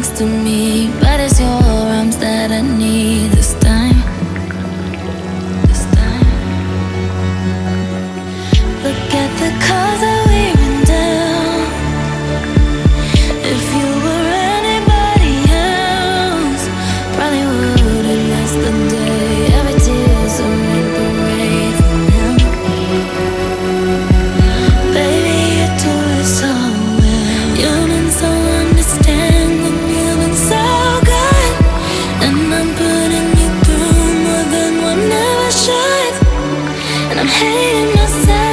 next to me, but it's your arms that I need. And I'm hating myself.